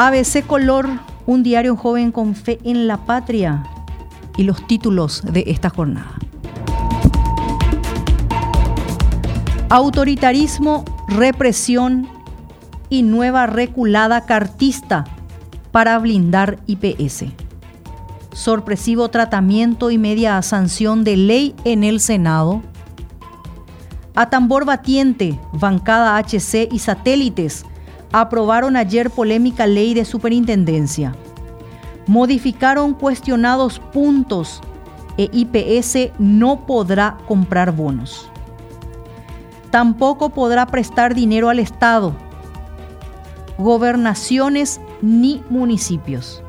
ABC Color, un diario joven con fe en la patria y los títulos de esta jornada. Autoritarismo, represión y nueva reculada cartista para blindar IPS. Sorpresivo tratamiento y media sanción de ley en el Senado. A tambor batiente, bancada HC y satélites aprobaron ayer polémica ley de superintendencia. Modificaron cuestionados puntos e IPS no podrá comprar bonos. Tampoco podrá prestar dinero al Estado, gobernaciones ni municipios.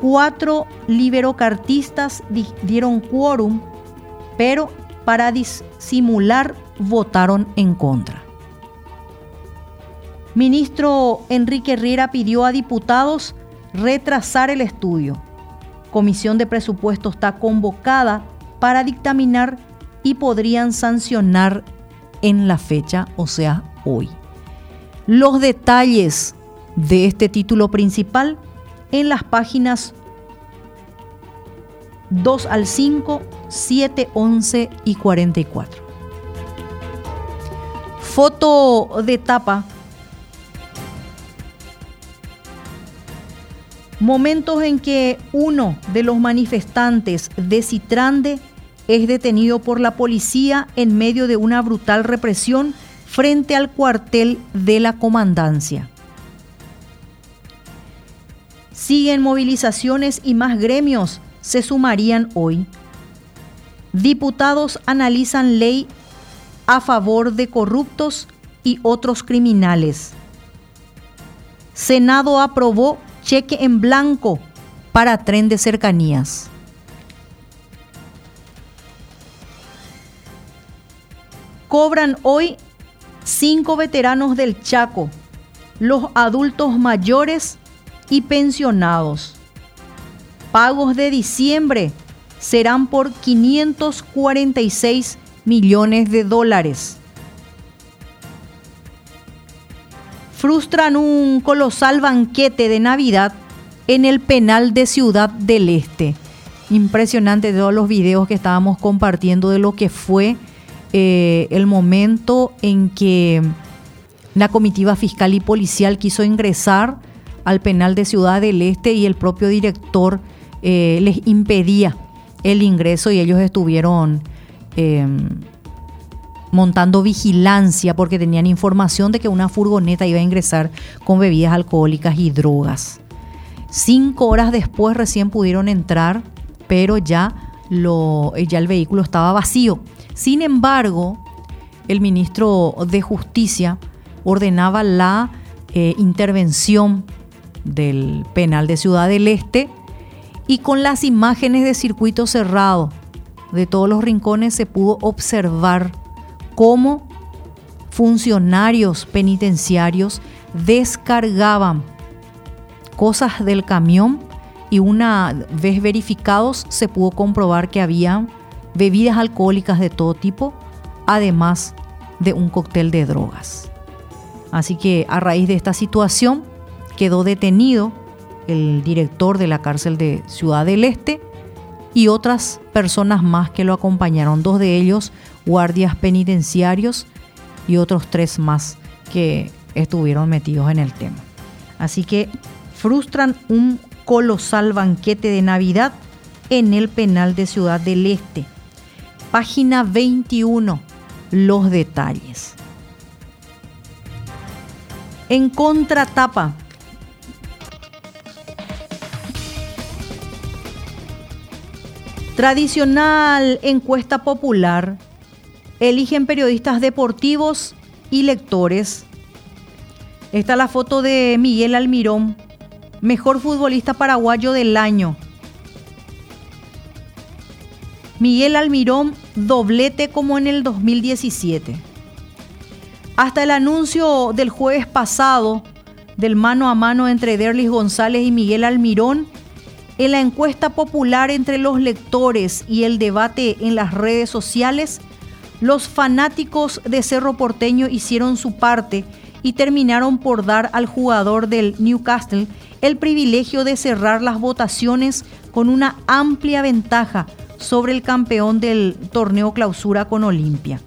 Cuatro liberocartistas dieron quórum, pero para disimular votaron en contra. Ministro Enrique Riera pidió a diputados retrasar el estudio. Comisión de Presupuestos está convocada para dictaminar y podrían sancionar en la fecha, o sea, hoy. Los detalles de este título principal en las páginas 2 al 5, 7, 11 y 44. Foto de tapa. Momentos en que uno de los manifestantes de Citrande es detenido por la policía en medio de una brutal represión frente al cuartel de la comandancia. Siguen movilizaciones y más gremios se sumarían hoy. Diputados analizan ley a favor de corruptos y otros criminales. Senado aprobó cheque en blanco para tren de cercanías. Cobran hoy cinco veteranos del Chaco, los adultos mayores y pensionados. Pagos de diciembre serán por 546 millones de dólares. Frustran un colosal banquete de Navidad en el penal de Ciudad del Este. Impresionante todos los videos que estábamos compartiendo de lo que fue eh, el momento en que la comitiva fiscal y policial quiso ingresar al penal de Ciudad del Este y el propio director eh, les impedía el ingreso y ellos estuvieron em, montando vigilancia porque tenían información de que una furgoneta iba a ingresar con bebidas alcohólicas y drogas. Cinco horas después recién pudieron entrar, pero ya, lo, ya el vehículo estaba vacío. Sin embargo, el ministro de Justicia ordenaba la eh, intervención del penal de Ciudad del Este y con las imágenes de circuito cerrado de todos los rincones se pudo observar cómo funcionarios penitenciarios descargaban cosas del camión y una vez verificados se pudo comprobar que había bebidas alcohólicas de todo tipo, además de un cóctel de drogas. Así que a raíz de esta situación quedó detenido el director de la cárcel de Ciudad del Este y otras personas más que lo acompañaron, dos de ellos guardias penitenciarios y otros tres más que estuvieron metidos en el tema. Así que frustran un colosal banquete de Navidad en el penal de Ciudad del Este. Página 21, los detalles. En contratapa, tradicional encuesta popular, eligen periodistas deportivos y lectores. Esta es la foto de Miguel Almirón, mejor futbolista paraguayo del año. Miguel Almirón doblete como en el 2017. Hasta el anuncio del jueves pasado del mano a mano entre Derlis González y Miguel Almirón, en la encuesta popular entre los lectores y el debate en las redes sociales, los fanáticos de Cerro Porteño hicieron su parte y terminaron por dar al jugador del Newcastle el privilegio de cerrar las votaciones con una amplia ventaja sobre el campeón del torneo clausura con Olimpia.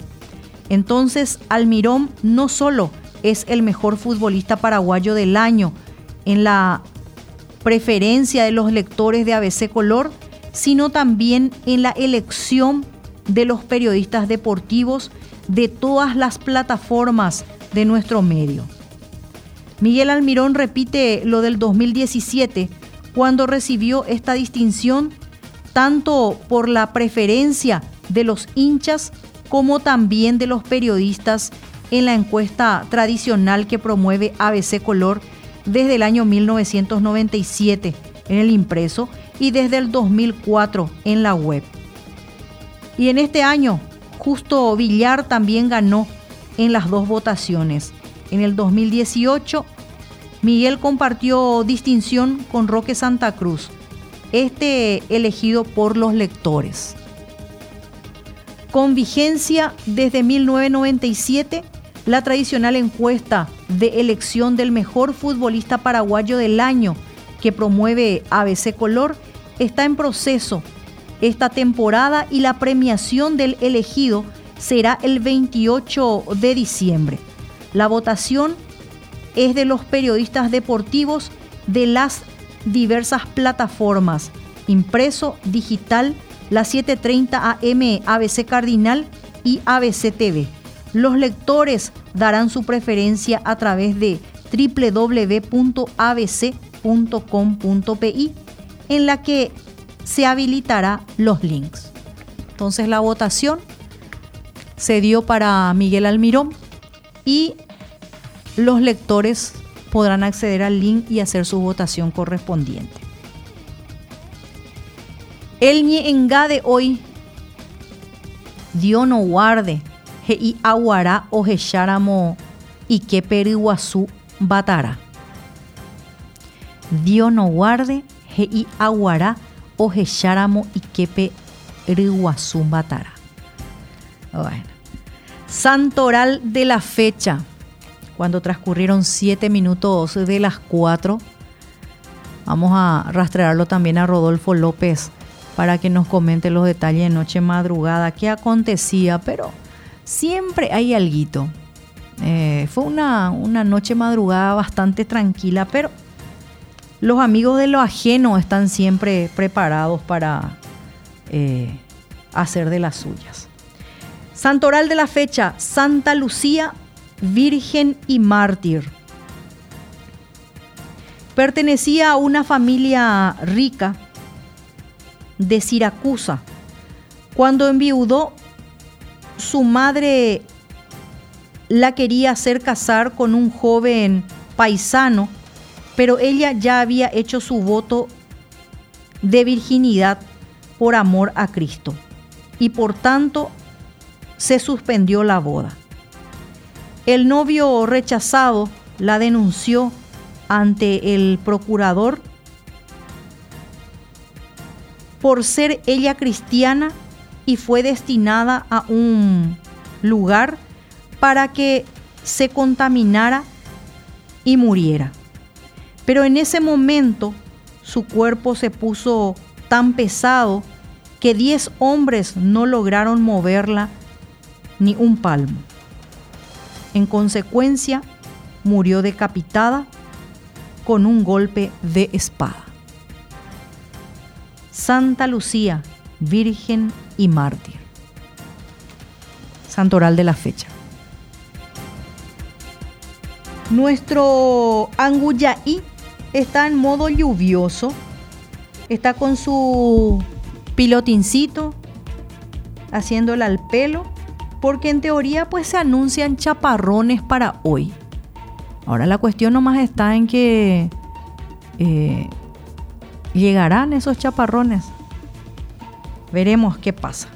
Entonces, Almirón no solo es el mejor futbolista paraguayo del año en la preferencia de los lectores de ABC Color, sino también en la elección de los periodistas deportivos de todas las plataformas de nuestro medio. Miguel Almirón repite lo del 2017, cuando recibió esta distinción tanto por la preferencia de los hinchas como también de los periodistas en la encuesta tradicional que promueve ABC Color desde el año 1997 en el impreso y desde el 2004 en la web. Y en este año, Justo Villar también ganó en las dos votaciones. En el 2018, Miguel compartió distinción con Roque Santa Cruz, este elegido por los lectores. Con vigencia desde 1997, la tradicional encuesta de elección del mejor futbolista paraguayo del año que promueve ABC Color está en proceso esta temporada y la premiación del elegido será el 28 de diciembre. La votación es de los periodistas deportivos de las diversas plataformas, impreso, digital, la 730 AM ABC Cardinal y ABC TV. Los lectores darán su preferencia a través de www.abc.com.pi en la que se habilitará los links. Entonces la votación se dio para Miguel Almirón y los lectores podrán acceder al link y hacer su votación correspondiente. El engade hoy, Dios no guarde, y aguará o jecháramo y que periguazú batara. Dios no guarde, y aguará o jecháramo y que periguazú batara. Bueno. Santoral de la fecha cuando transcurrieron siete minutos de las cuatro. Vamos a rastrearlo también a Rodolfo López para que nos comente los detalles de noche madrugada, qué acontecía, pero siempre hay algo. Eh, fue una, una noche madrugada bastante tranquila, pero los amigos de lo ajeno están siempre preparados para eh, hacer de las suyas. Santoral de la fecha, Santa Lucía virgen y mártir. Pertenecía a una familia rica de Siracusa. Cuando enviudó, su madre la quería hacer casar con un joven paisano, pero ella ya había hecho su voto de virginidad por amor a Cristo y por tanto se suspendió la boda. El novio rechazado la denunció ante el procurador por ser ella cristiana y fue destinada a un lugar para que se contaminara y muriera. Pero en ese momento su cuerpo se puso tan pesado que diez hombres no lograron moverla ni un palmo. En consecuencia, murió decapitada con un golpe de espada. Santa Lucía, Virgen y Mártir. Santoral de la fecha. Nuestro Anguyaí está en modo lluvioso. Está con su pilotincito haciéndole al pelo porque en teoría pues se anuncian chaparrones para hoy. Ahora la cuestión nomás está en que eh, llegarán esos chaparrones. Veremos qué pasa.